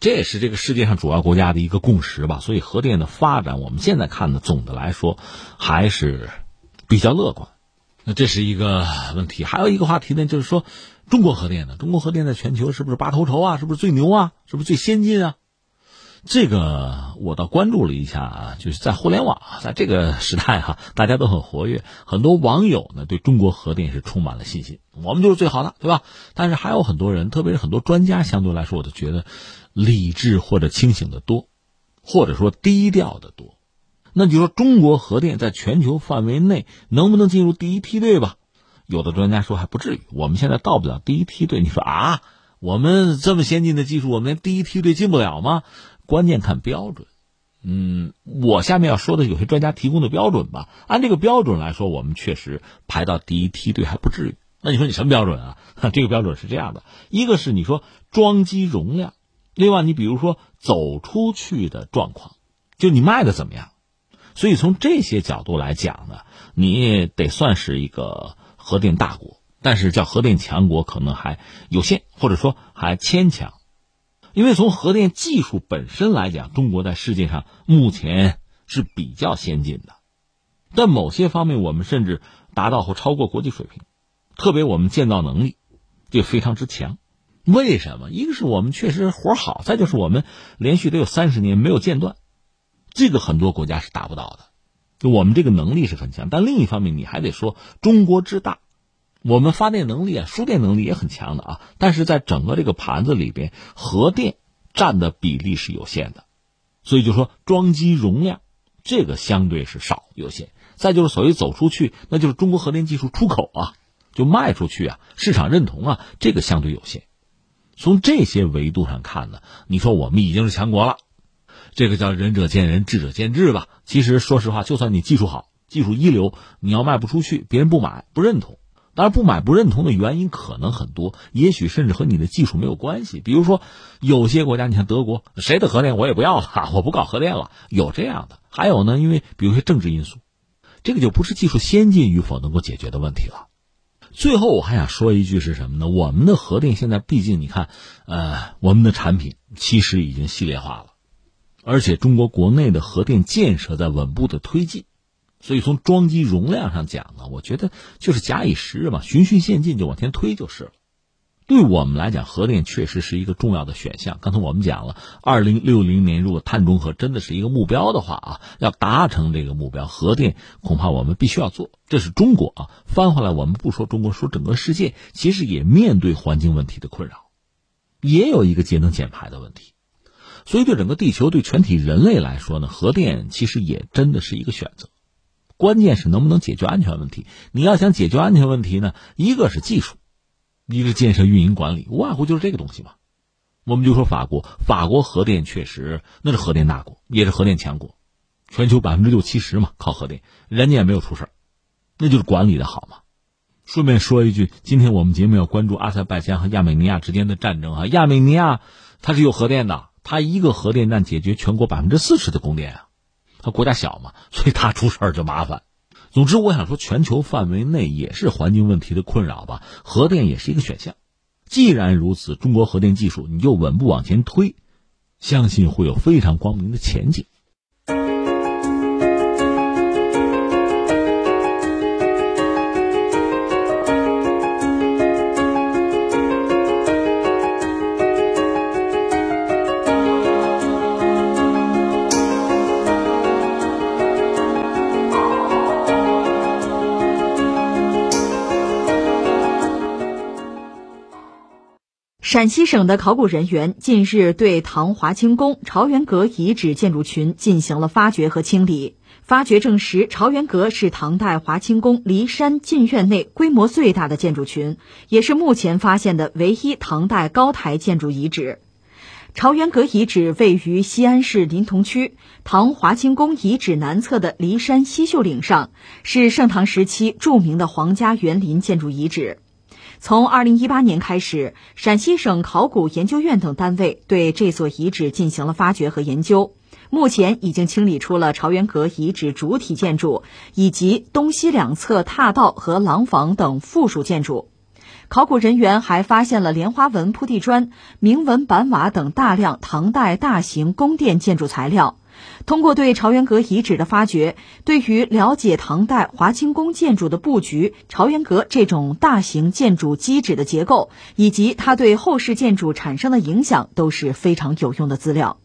这也是这个世界上主要国家的一个共识吧，所以核电的发展，我们现在看的总的来说还是比较乐观。那这是一个问题，还有一个话题呢，就是说中国核电呢，中国核电在全球是不是拔头筹啊？是不是最牛啊？是不是最先进啊？这个我倒关注了一下啊，就是在互联网，在这个时代哈，大家都很活跃，很多网友呢对中国核电是充满了信心，我们就是最好的，对吧？但是还有很多人，特别是很多专家，相对来说，我都觉得理智或者清醒的多，或者说低调的多。那就说中国核电在全球范围内能不能进入第一梯队吧？有的专家说还不至于，我们现在到不了第一梯队。你说啊，我们这么先进的技术，我们连第一梯队进不了吗？关键看标准，嗯，我下面要说的有些专家提供的标准吧。按这个标准来说，我们确实排到第一梯队还不至于。那你说你什么标准啊？*laughs* 这个标准是这样的：一个是你说装机容量，另外你比如说走出去的状况，就你卖的怎么样。所以从这些角度来讲呢，你得算是一个核电大国，但是叫核电强国可能还有限，或者说还牵强。因为从核电技术本身来讲，中国在世界上目前是比较先进的，但某些方面我们甚至达到或超过国际水平，特别我们建造能力就非常之强。为什么？一个是我们确实活好，再就是我们连续得有三十年没有间断，这个很多国家是达不到的。就我们这个能力是很强，但另一方面你还得说中国之大。我们发电能力啊，输电能力也很强的啊，但是在整个这个盘子里边，核电占的比例是有限的，所以就说装机容量这个相对是少有限。再就是所谓走出去，那就是中国核电技术出口啊，就卖出去啊，市场认同啊，这个相对有限。从这些维度上看呢，你说我们已经是强国了，这个叫仁者见仁，智者见智吧。其实说实话，就算你技术好，技术一流，你要卖不出去，别人不买不认同。当然，不买不认同的原因可能很多，也许甚至和你的技术没有关系。比如说，有些国家，你看德国，谁的核电我也不要了，*laughs* 我不搞核电了，有这样的。还有呢，因为比如说政治因素，这个就不是技术先进与否能够解决的问题了。最后，我还想说一句是什么呢？我们的核电现在毕竟你看，呃，我们的产品其实已经系列化了，而且中国国内的核电建设在稳步的推进。所以从装机容量上讲呢，我觉得就是假以时日嘛，循序渐进就往前推就是了。对我们来讲，核电确实是一个重要的选项。刚才我们讲了，二零六零年如果碳中和真的是一个目标的话啊，要达成这个目标，核电恐怕我们必须要做。这是中国啊，翻回来我们不说中国，说整个世界，其实也面对环境问题的困扰。也有一个节能减排的问题。所以，对整个地球、对全体人类来说呢，核电其实也真的是一个选择。关键是能不能解决安全问题？你要想解决安全问题呢，一个是技术，一个是建设、运营、管理，无外乎就是这个东西嘛。我们就说法国，法国核电确实那是核电大国，也是核电强国，全球百分之六七十嘛靠核电，人家也没有出事那就是管理的好嘛。顺便说一句，今天我们节目要关注阿塞拜疆和亚美尼亚之间的战争啊。亚美尼亚它是有核电的，它一个核电站解决全国百分之四十的供电啊。他国家小嘛，所以他出事儿就麻烦。总之，我想说，全球范围内也是环境问题的困扰吧，核电也是一个选项。既然如此，中国核电技术你就稳步往前推，相信会有非常光明的前景。陕西省的考古人员近日对唐华清宫朝元阁遗址建筑群进行了发掘和清理，发掘证实朝元阁是唐代华清宫骊山禁院内规模最大的建筑群，也是目前发现的唯一唐代高台建筑遗址。朝元阁遗址位于西安市临潼区唐华清宫遗址南侧的骊山西秀岭上，是盛唐时期著名的皇家园林建筑遗址。从二零一八年开始，陕西省考古研究院等单位对这座遗址进行了发掘和研究。目前已经清理出了朝元阁遗址主体建筑以及东西两侧踏道和廊坊等附属建筑。考古人员还发现了莲花纹铺地砖、铭文板瓦等大量唐代大型宫殿建筑材料。通过对朝元阁遗址的发掘，对于了解唐代华清宫建筑的布局、朝元阁这种大型建筑基址的结构，以及它对后世建筑产生的影响，都是非常有用的资料。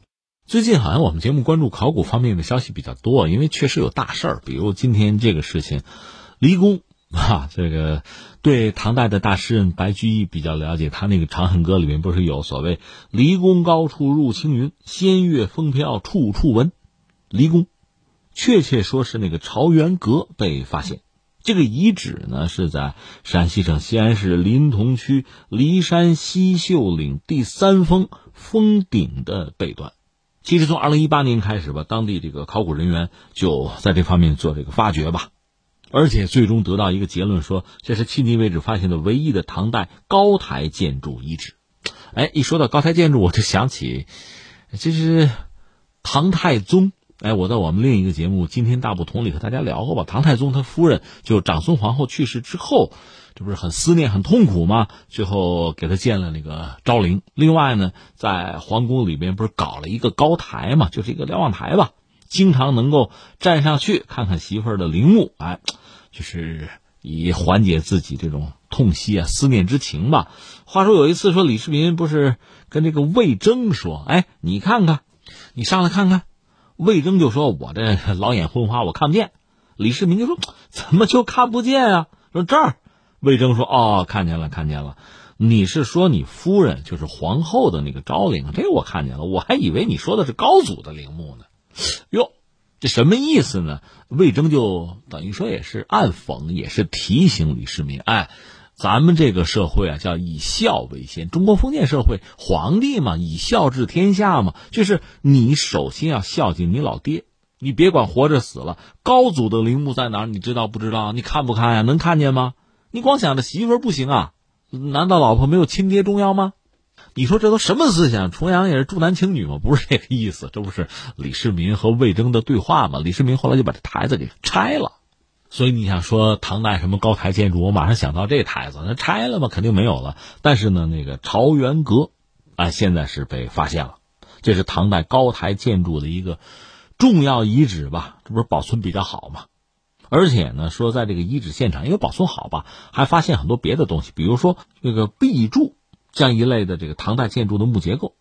最近好像我们节目关注考古方面的消息比较多，因为确实有大事儿，比如今天这个事情，离宫啊，这个对唐代的大诗人白居易比较了解，他那个《长恨歌》里面不是有所谓“离宫高处入青云，仙乐风飘处处闻”。离宫，确切说是那个朝元阁被发现。这个遗址呢是在陕西省西安市临潼区骊山西秀岭第三峰峰顶的北端。其实从二零一八年开始吧，当地这个考古人员就在这方面做这个发掘吧，而且最终得到一个结论，说这是迄今为止发现的唯一的唐代高台建筑遗址。哎，一说到高台建筑，我就想起，这是唐太宗。哎，我在我们另一个节目《今天大不同》里和大家聊过吧。唐太宗他夫人就长孙皇后去世之后，这不是很思念、很痛苦吗？最后给他建了那个昭陵。另外呢，在皇宫里边不是搞了一个高台嘛，就是一个瞭望台吧，经常能够站上去看看媳妇儿的陵墓，哎，就是以缓解自己这种痛惜啊、思念之情吧。话说有一次说李世民不是跟这个魏征说：“哎，你看看，你上来看看。”魏征就说：“我这老眼昏花，我看不见。”李世民就说：“怎么就看不见啊？”说这儿，魏征说：“哦，看见了，看见了。你是说你夫人就是皇后的那个昭陵？这我看见了，我还以为你说的是高祖的陵墓呢。哟，这什么意思呢？”魏征就等于说也是暗讽，也是提醒李世民：“哎。”咱们这个社会啊，叫以孝为先。中国封建社会，皇帝嘛，以孝治天下嘛，就是你首先要孝敬你老爹，你别管活着死了。高祖的陵墓在哪？你知道不知道？你看不看呀？能看见吗？你光想着媳妇不行啊？难道老婆没有亲爹重要吗？你说这都什么思想？重阳也是重男轻女吗？不是这个意思。这不是李世民和魏征的对话吗？李世民后来就把这台子给拆了。所以你想说唐代什么高台建筑，我马上想到这台子，那拆了吗？肯定没有了。但是呢，那个朝元阁，啊，现在是被发现了，这是唐代高台建筑的一个重要遗址吧？这不是保存比较好吗？而且呢，说在这个遗址现场，因为保存好吧，还发现很多别的东西，比如说这个壁柱这样一类的这个唐代建筑的木结构。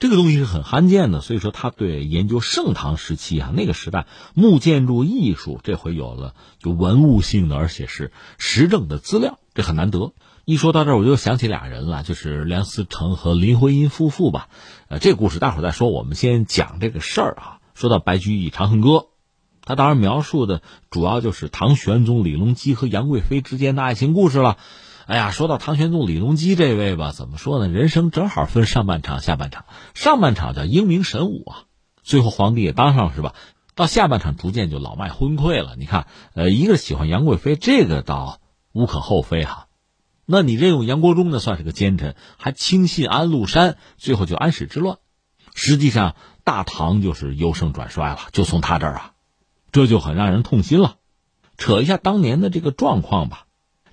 这个东西是很罕见的，所以说他对研究盛唐时期啊那个时代木建筑艺术，这回有了就文物性的，而且是实证的资料，这很难得。一说到这儿，我就想起俩人了，就是梁思成和林徽因夫妇吧。呃，这故事待会儿再说，我们先讲这个事儿啊。说到白居易《长恨歌》，他当然描述的主要就是唐玄宗李隆基和杨贵妃之间的爱情故事了。哎呀，说到唐玄宗李隆基这位吧，怎么说呢？人生正好分上半场、下半场。上半场叫英明神武啊，最后皇帝也当上了是吧？到下半场逐渐就老迈昏聩了。你看，呃，一个喜欢杨贵妃，这个倒无可厚非哈。那你任用杨国忠呢，算是个奸臣，还轻信安禄山，最后就安史之乱。实际上，大唐就是由盛转衰了，就从他这儿啊，这就很让人痛心了。扯一下当年的这个状况吧。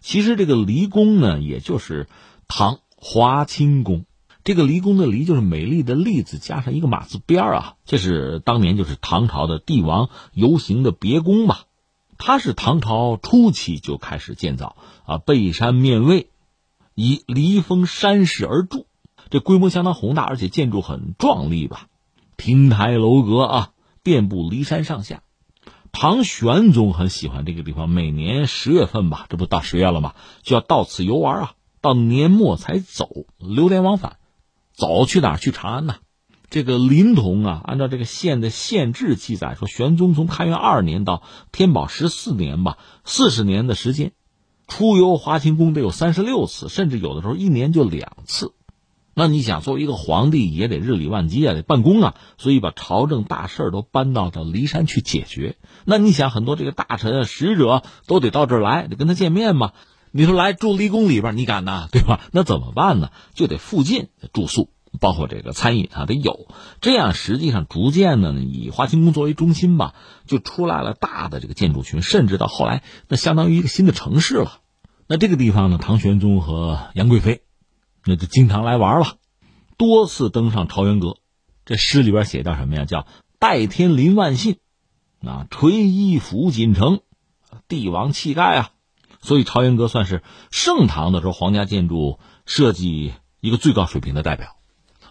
其实这个离宫呢，也就是唐华清宫。这个离宫的离就是美丽的丽字加上一个马字边啊，这是当年就是唐朝的帝王游行的别宫吧。它是唐朝初期就开始建造啊，背山面巍，以离峰山势而筑，这规模相当宏大，而且建筑很壮丽吧，亭台楼阁啊，遍布骊山上下。唐玄宗很喜欢这个地方，每年十月份吧，这不到十月了吗？就要到此游玩啊，到年末才走，流连往返。走去哪？去长安呐。这个临潼啊，按照这个县的县志记载说，玄宗从开元二年到天宝十四年吧，四十年的时间，出游华清宫得有三十六次，甚至有的时候一年就两次。那你想，作为一个皇帝，也得日理万机啊，得办公啊，所以把朝政大事都搬到这骊山去解决。那你想，很多这个大臣啊、使者都得到这儿来，得跟他见面嘛。你说来住离宫里边，你敢呐，*laughs* 对吧？那怎么办呢？就得附近住宿，包括这个餐饮啊，得有。这样实际上逐渐的，以华清宫作为中心吧，就出来了大的这个建筑群，甚至到后来，那相当于一个新的城市了。那这个地方呢，唐玄宗和杨贵妃。那就经常来玩了，多次登上朝元阁。这诗里边写叫什么呀？叫“代天临万信，啊，垂衣服锦城，帝王气概啊。”所以朝元阁算是盛唐的时候皇家建筑设计一个最高水平的代表。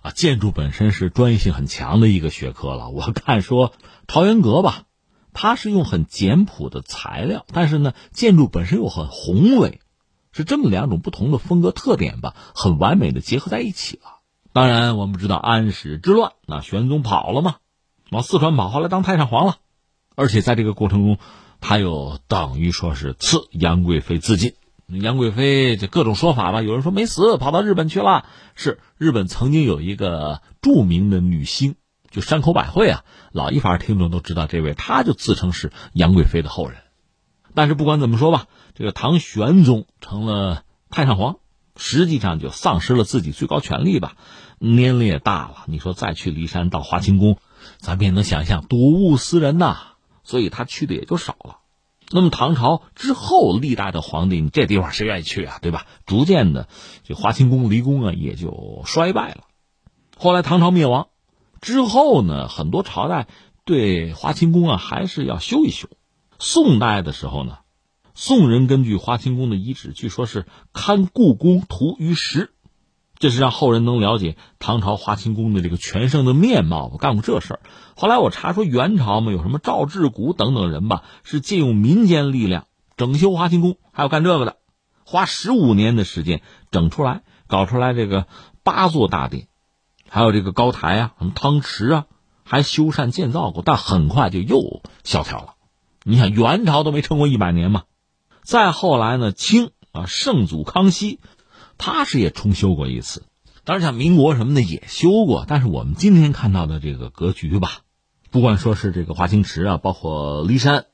啊，建筑本身是专业性很强的一个学科了。我看说朝元阁吧，它是用很简朴的材料，但是呢，建筑本身又很宏伟。是这么两种不同的风格特点吧，很完美的结合在一起了。当然，我们知道安史之乱，那玄宗跑了嘛，往四川跑，后来当太上皇了。而且在这个过程中，他又等于说是赐杨贵妃自尽。杨贵妃这各种说法吧，有人说没死，跑到日本去了。是日本曾经有一个著名的女星，就山口百惠啊，老一法听众都知道这位，她就自称是杨贵妃的后人。但是不管怎么说吧。这个唐玄宗成了太上皇，实际上就丧失了自己最高权力吧，年龄也大了。你说再去骊山到华清宫，咱们也能想象睹物思人呐，所以他去的也就少了。那么唐朝之后历代的皇帝，你这地方谁愿意去啊？对吧？逐渐的，这华清宫离宫啊也就衰败了。后来唐朝灭亡之后呢，很多朝代对华清宫啊还是要修一修。宋代的时候呢。宋人根据华清宫的遗址，据说是刊故宫图于石，这是让后人能了解唐朝华清宫的这个全盛的面貌。我干过这事儿。后来我查说元朝嘛，有什么赵志古等等人吧，是借用民间力量整修华清宫，还有干这个的，花十五年的时间整出来，搞出来这个八座大殿，还有这个高台啊，什么汤池啊，还修缮建造过，但很快就又萧条了。你想元朝都没撑过一百年嘛。再后来呢，清啊，圣祖康熙，他是也重修过一次。当然，像民国什么的也修过。但是我们今天看到的这个格局吧，不管说是这个华清池啊，包括骊山，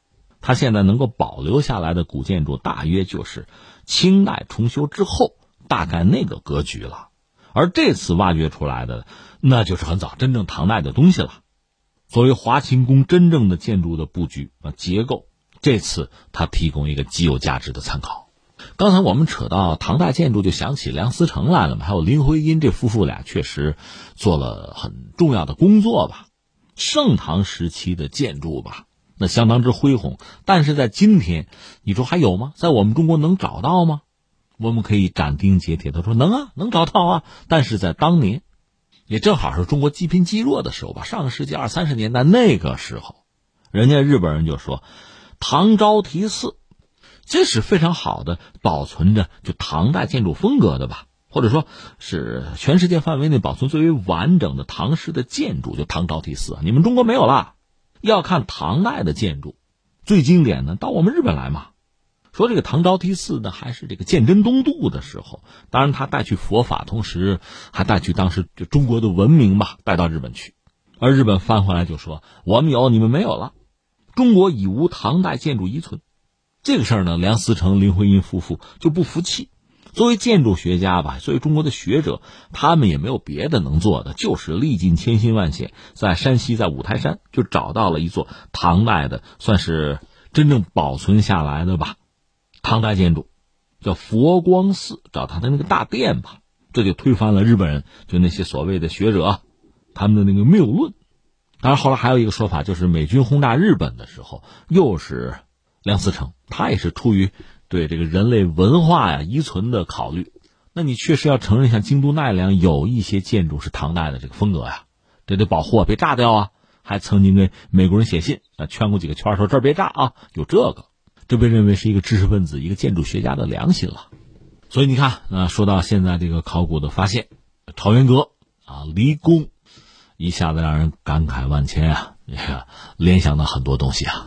它现在能够保留下来的古建筑，大约就是清代重修之后大概那个格局了。而这次挖掘出来的，那就是很早真正唐代的东西了。作为华清宫真正的建筑的布局啊结构。这次他提供一个极有价值的参考。刚才我们扯到唐代建筑，就想起梁思成来了嘛，还有林徽因这夫妇俩，确实做了很重要的工作吧。盛唐时期的建筑吧，那相当之恢宏。但是在今天，你说还有吗？在我们中国能找到吗？我们可以斩钉截铁的说，能啊，能找到啊。但是在当年，也正好是中国积贫积弱的时候吧，上个世纪二三十年代那个时候，人家日本人就说。唐招提寺，这是非常好的保存着就唐代建筑风格的吧，或者说是全世界范围内保存最为完整的唐式的建筑，就唐招提寺啊。你们中国没有了，要看唐代的建筑，最经典的到我们日本来嘛。说这个唐招提寺呢，还是这个鉴真东渡的时候，当然他带去佛法，同时还带去当时就中国的文明吧，带到日本去。而日本翻回来就说：“我们有，你们没有了。中国已无唐代建筑遗存。”这个事儿呢，梁思成、林徽因夫妇就不服气。作为建筑学家吧，作为中国的学者，他们也没有别的能做的，就是历尽千辛万险，在山西，在五台山就找到了一座唐代的，算是真正保存下来的吧。唐代建筑叫佛光寺，找他的那个大殿吧，这就推翻了日本人就那些所谓的学者他们的那个谬论。当然，后来还有一个说法，就是美军轰炸日本的时候，又是梁思成，他也是出于对这个人类文化呀遗存的考虑。那你确实要承认，像京都奈良有一些建筑是唐代的这个风格呀，这得保护啊，别炸掉啊。还曾经给美国人写信啊，圈过几个圈，说这儿别炸啊，有这个。这被认为是一个知识分子、一个建筑学家的良心了，所以你看啊，说到现在这个考古的发现，朝元阁啊、离宫，一下子让人感慨万千啊，联想到很多东西啊。